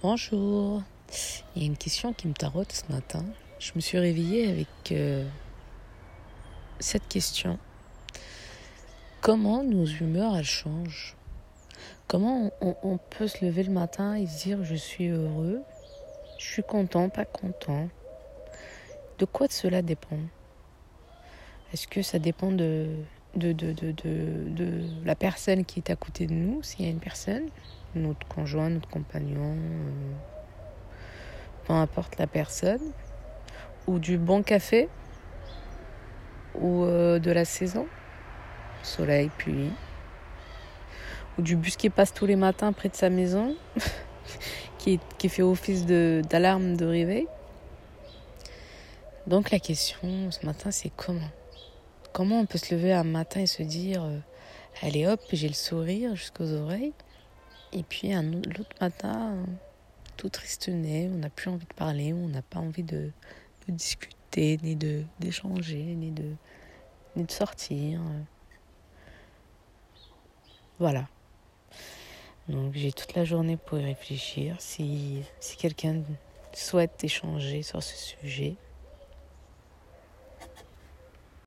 Bonjour. Il y a une question qui me tarote ce matin. Je me suis réveillée avec euh, cette question. Comment nos humeurs, elles changent? Comment on, peut se lever le matin et se dire je suis heureux, je suis content, pas content? De quoi cela dépend? Est-ce que ça dépend de, la personne qui est à côté de nous, s'il y a une personne? Notre conjoint, notre compagnon, euh, peu importe la personne, ou du bon café, ou euh, de la saison, soleil, pluie, ou du bus qui passe tous les matins près de sa maison, qui, fait office d'alarme de, réveil. Donc la question ce matin, c'est comment? Comment on peut se lever un matin et se dire, euh, allez hop, j'ai le sourire jusqu'aux oreilles? Et puis l'autre matin, tout tristounait, on n'a plus envie de parler, on n'a pas envie de, discuter, ni de d'échanger, ni de, sortir. Voilà. Donc j'ai toute la journée pour y réfléchir. Si quelqu'un souhaite échanger sur ce sujet,